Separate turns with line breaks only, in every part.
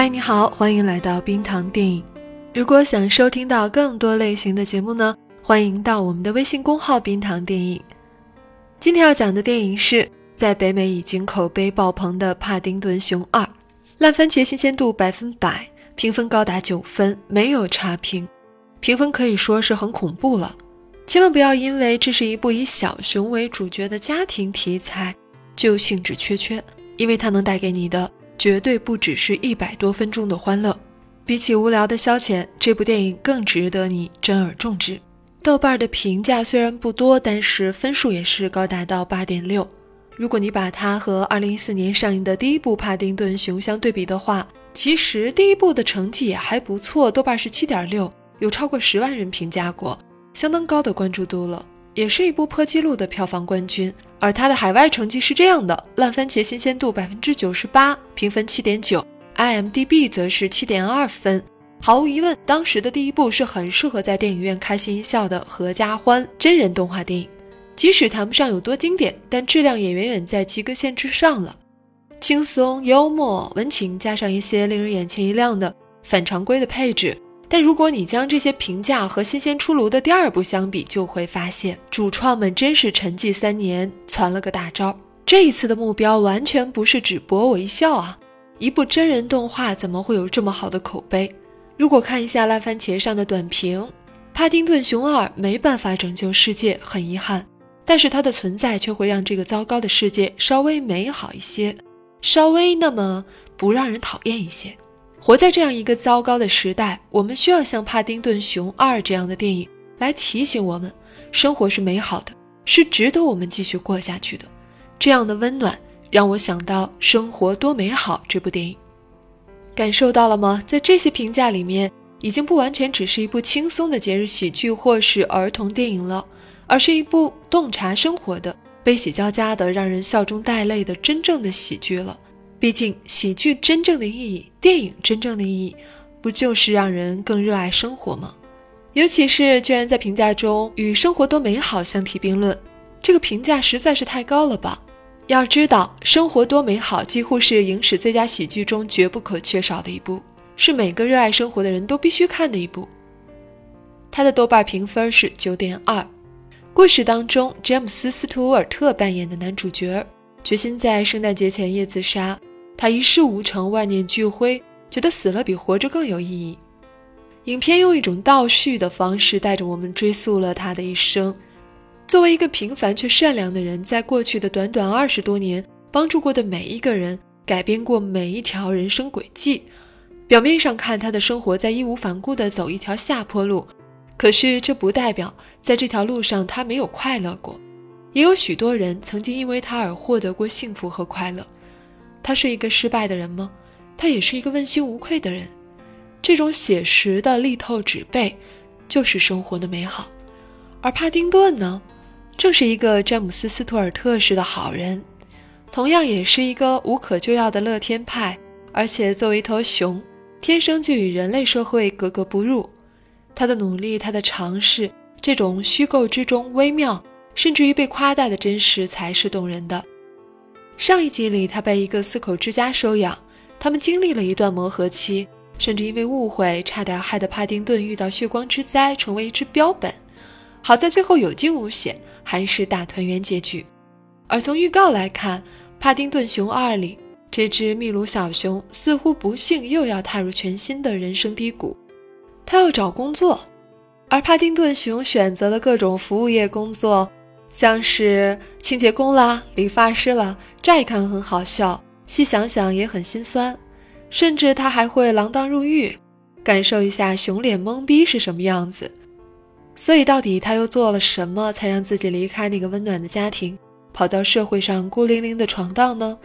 嗨，你好，欢迎来到冰糖电影。如果想收听到更多类型的节目呢，欢迎到我们的微信公号“冰糖电影”。今天要讲的电影是在北美已经口碑爆棚的《帕丁顿熊二》，烂番茄新鲜度百分百，评分高达九分，没有差评，评分可以说是很恐怖了。千万不要因为这是一部以小熊为主角的家庭题材就兴致缺缺，因为它能带给你的。绝对不只是一百多分钟的欢乐，比起无聊的消遣，这部电影更值得你珍而重之。豆瓣的评价虽然不多，但是分数也是高达到八点六。如果你把它和二零一四年上映的第一部《帕丁顿熊》相对比的话，其实第一部的成绩也还不错，豆瓣是七点六，有超过十万人评价过，相当高的关注度了，也是一部破纪录的票房冠军。而它的海外成绩是这样的：烂番茄新鲜度百分之九十八，评分七点九；IMDB 则是七点二分。毫无疑问，当时的第一部是很适合在电影院开心一笑的合家欢真人动画电影。即使谈不上有多经典，但质量也远远在及格线之上了。轻松、幽默、温情，加上一些令人眼前一亮的反常规的配置。但如果你将这些评价和新鲜出炉的第二部相比，就会发现主创们真是沉寂三年，攒了个大招。这一次的目标完全不是只博我一笑啊！一部真人动画怎么会有这么好的口碑？如果看一下烂番茄上的短评，《帕丁顿熊二》没办法拯救世界，很遗憾，但是它的存在却会让这个糟糕的世界稍微美好一些，稍微那么不让人讨厌一些。活在这样一个糟糕的时代，我们需要像《帕丁顿熊二》这样的电影来提醒我们，生活是美好的，是值得我们继续过下去的。这样的温暖让我想到《生活多美好》这部电影，感受到了吗？在这些评价里面，已经不完全只是一部轻松的节日喜剧或是儿童电影了，而是一部洞察生活的、悲喜交加的、让人笑中带泪的真正的喜剧了。毕竟，喜剧真正的意义，电影真正的意义，不就是让人更热爱生活吗？尤其是居然在评价中与“生活多美好”相提并论，这个评价实在是太高了吧？要知道，《生活多美好》几乎是影史最佳喜剧中绝不可缺少的一部，是每个热爱生活的人都必须看的一部。它的豆瓣评分是九点二。故事当中，詹姆斯·斯图尔特扮演的男主角，决心在圣诞节前夜自杀。他一事无成，万念俱灰，觉得死了比活着更有意义。影片用一种倒叙的方式，带着我们追溯了他的一生。作为一个平凡却善良的人，在过去的短短二十多年，帮助过的每一个人，改变过每一条人生轨迹。表面上看，他的生活在义无反顾地走一条下坡路，可是这不代表在这条路上他没有快乐过。也有许多人曾经因为他而获得过幸福和快乐。他是一个失败的人吗？他也是一个问心无愧的人。这种写实的力透纸背，就是生活的美好。而帕丁顿呢，正是一个詹姆斯·斯图尔特式的好人，同样也是一个无可救药的乐天派。而且作为一头熊，天生就与人类社会格格不入。他的努力，他的尝试，这种虚构之中微妙，甚至于被夸大的真实，才是动人的。上一集里，他被一个四口之家收养，他们经历了一段磨合期，甚至因为误会，差点害得帕丁顿遇到血光之灾，成为一只标本。好在最后有惊无险，还是大团圆结局。而从预告来看，《帕丁顿熊二》里这只秘鲁小熊似乎不幸又要踏入全新的人生低谷，他要找工作，而帕丁顿熊选择了各种服务业工作。像是清洁工啦、理发师啦，乍一看很好笑，细想想也很心酸。甚至他还会锒铛入狱，感受一下熊脸懵逼是什么样子。所以，到底他又做了什么，才让自己离开那个温暖的家庭，跑到社会上孤零零的闯荡呢？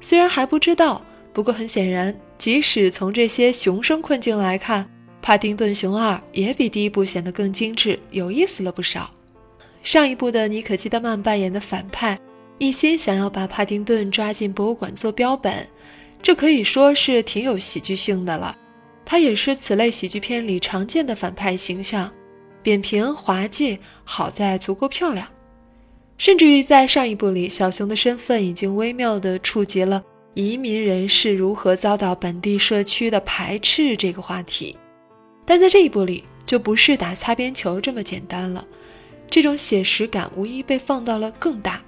虽然还不知道，不过很显然，即使从这些熊生困境来看，《帕丁顿熊二》也比第一部显得更精致、有意思了不少。上一部的妮可基德曼扮演的反派，一心想要把帕丁顿抓进博物馆做标本，这可以说是挺有喜剧性的了。他也是此类喜剧片里常见的反派形象，扁平滑稽，好在足够漂亮。甚至于在上一部里，小熊的身份已经微妙地触及了移民人士如何遭到本地社区的排斥这个话题。但在这一部里，就不是打擦边球这么简单了，这种写实感无疑被放到了更大。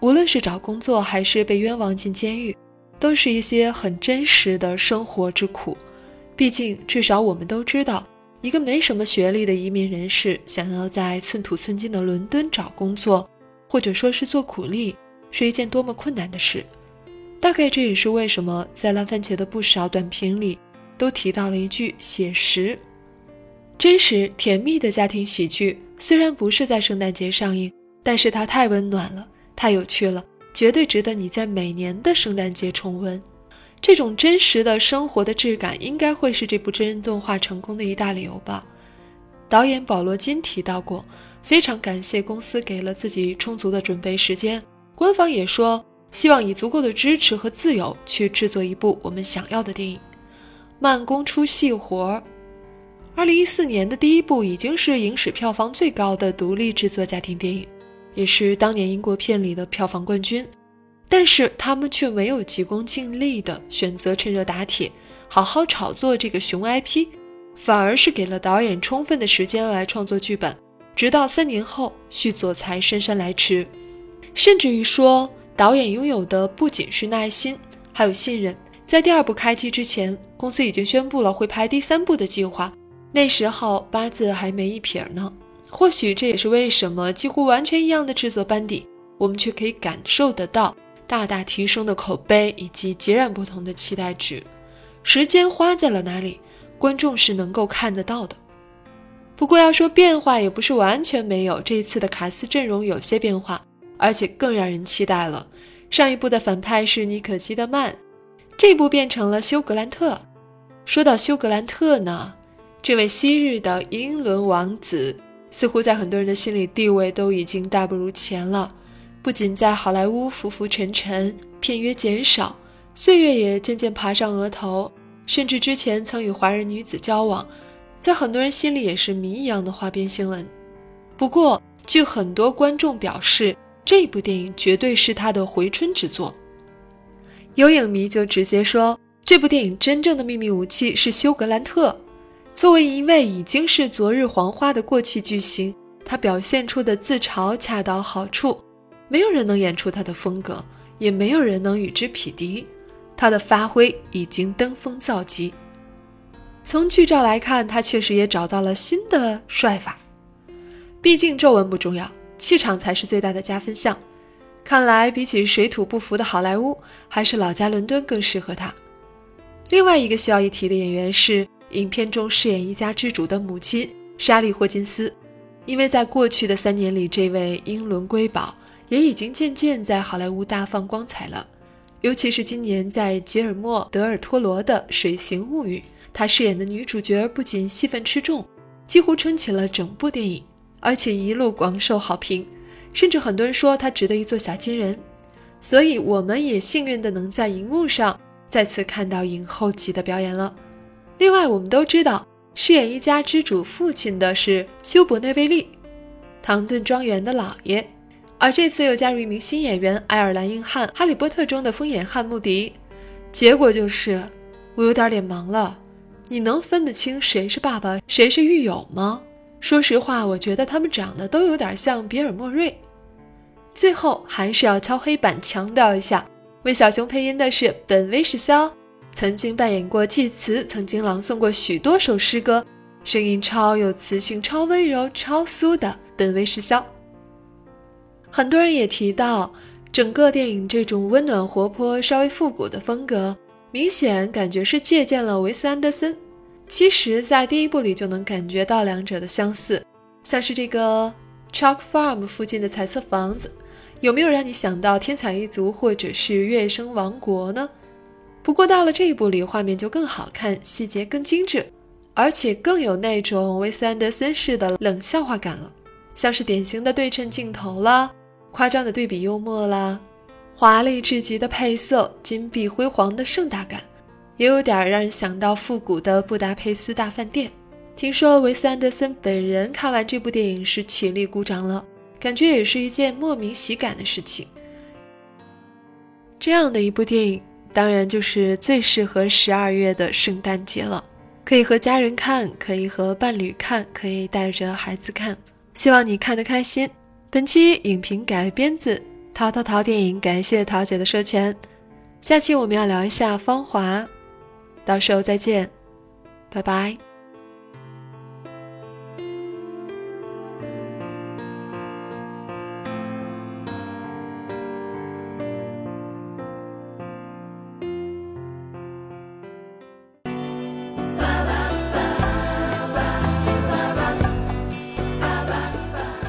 无论是找工作，还是被冤枉进监狱，都是一些很真实的生活之苦。毕竟，至少我们都知道，一个没什么学历的移民人士想要在寸土寸金的伦敦找工作。或者说是做苦力是一件多么困难的事，大概这也是为什么在烂番茄的不少短评里都提到了一句写实、真实、甜蜜的家庭喜剧。虽然不是在圣诞节上映，但是它太温暖了，太有趣了，绝对值得你在每年的圣诞节重温。这种真实的生活的质感，应该会是这部真人动画成功的一大理由吧。导演保罗金提到过。非常感谢公司给了自己充足的准备时间，官方也说希望以足够的支持和自由去制作一部我们想要的电影。慢工出细活，二零一四年的第一部已经是影史票房最高的独立制作家庭电影，也是当年英国片里的票房冠军。但是他们却没有急功近利的选择趁热打铁，好好炒作这个熊 IP，反而是给了导演充分的时间来创作剧本。直到三年后，续作才姗姗来迟。甚至于说，导演拥有的不仅是耐心，还有信任。在第二部开机之前，公司已经宣布了会拍第三部的计划。那时候八字还没一撇呢。或许这也是为什么几乎完全一样的制作班底，我们却可以感受得到大大提升的口碑以及截然不同的期待值。时间花在了哪里，观众是能够看得到的。不过要说变化，也不是完全没有。这一次的卡斯阵容有些变化，而且更让人期待了。上一部的反派是妮可基德曼，这部变成了休格兰特。说到休格兰特呢，这位昔日的英伦王子，似乎在很多人的心里地位都已经大不如前了。不仅在好莱坞浮浮沉沉，片约减少，岁月也渐渐爬上额头，甚至之前曾与华人女子交往。在很多人心里也是谜一样的花边新闻。不过，据很多观众表示，这部电影绝对是他的回春之作。有影迷就直接说，这部电影真正的秘密武器是休格兰特。作为一位已经是昨日黄花的过气巨星，他表现出的自嘲恰到好处，没有人能演出他的风格，也没有人能与之匹敌。他的发挥已经登峰造极。从剧照来看，他确实也找到了新的帅法。毕竟皱纹不重要，气场才是最大的加分项。看来比起水土不服的好莱坞，还是老家伦敦更适合他。另外一个需要一提的演员是影片中饰演一家之主的母亲莎莉·霍金斯，因为在过去的三年里，这位英伦瑰宝也已经渐渐在好莱坞大放光彩了。尤其是今年在吉尔莫·德尔托罗的《水形物语》。她饰演的女主角不仅戏份吃重，几乎撑起了整部电影，而且一路广受好评，甚至很多人说她值得一座小金人。所以我们也幸运的能在荧幕上再次看到影后级的表演了。另外，我们都知道饰演一家之主父亲的是休·伯内·威利，唐顿庄园的老爷，而这次又加入一名新演员——爱尔兰硬汉《哈利波特》中的疯眼汉穆迪。结果就是，我有点脸盲了。你能分得清谁是爸爸，谁是狱友吗？说实话，我觉得他们长得都有点像比尔·莫瑞。最后还是要敲黑板强调一下，为小熊配音的是本·威士肖，曾经扮演过祭词，曾经朗诵过许多首诗歌，声音超有磁性、超温柔、超酥的本·威士肖。很多人也提到，整个电影这种温暖、活泼、稍微复古的风格。明显感觉是借鉴了维斯安德森，其实，在第一部里就能感觉到两者的相似，像是这个 Chalk Farm 附近的彩色房子，有没有让你想到《天才一族》或者是《月升王国》呢？不过到了这一部里，画面就更好看，细节更精致，而且更有那种威斯安德森式的冷笑话感了，像是典型的对称镜头啦，夸张的对比幽默啦，华丽至极的配色，金碧辉煌的盛大感，也有点让人想到复古的布达佩斯大饭店。听说维斯安德森本人看完这部电影是起立鼓掌了，感觉也是一件莫名喜感的事情。这样的一部电影。当然，就是最适合十二月的圣诞节了，可以和家人看，可以和伴侣看，可以带着孩子看，希望你看得开心。本期影评改编自淘淘淘电影，感谢桃姐的授权。下期我们要聊一下《芳华》，到时候再见，拜拜。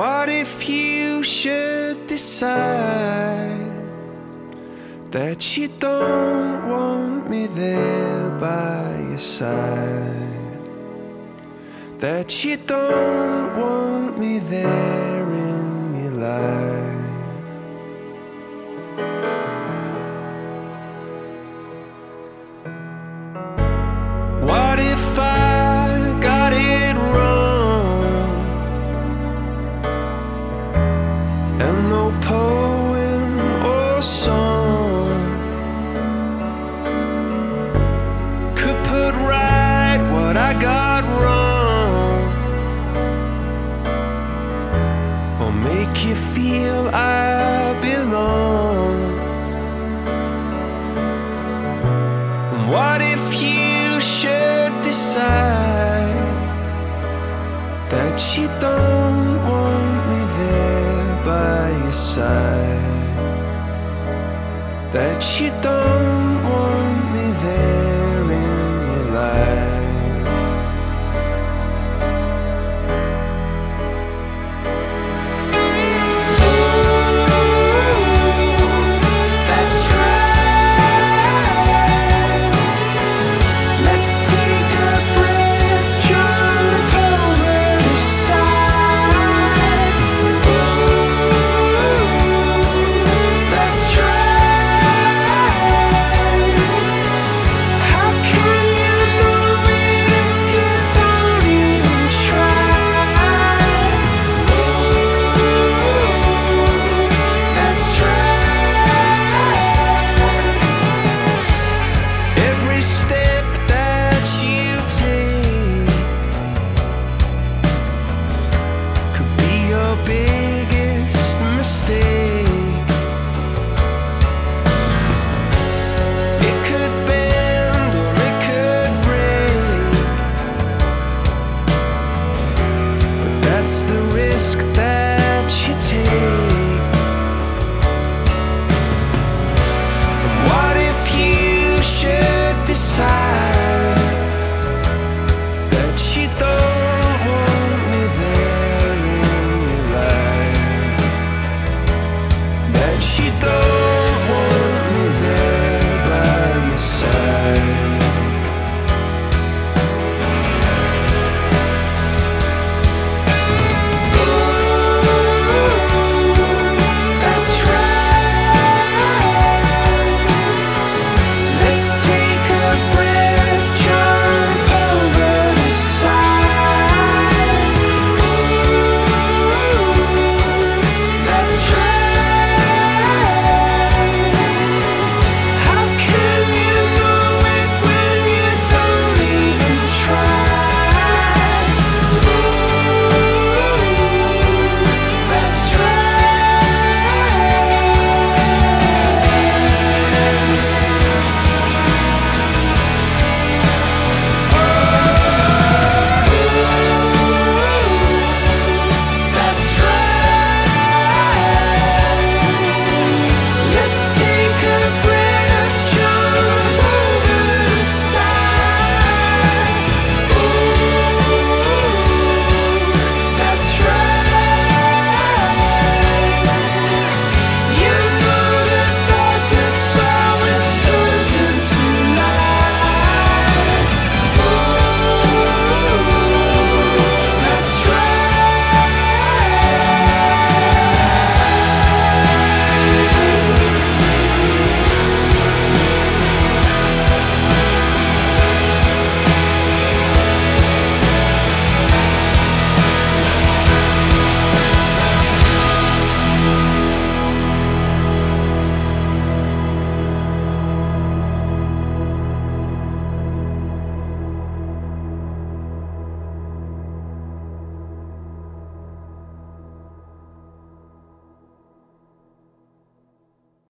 What if you should decide that you don't want me there by your side? That you don't want me there in your life. that you don't want me there by your side. That you don't.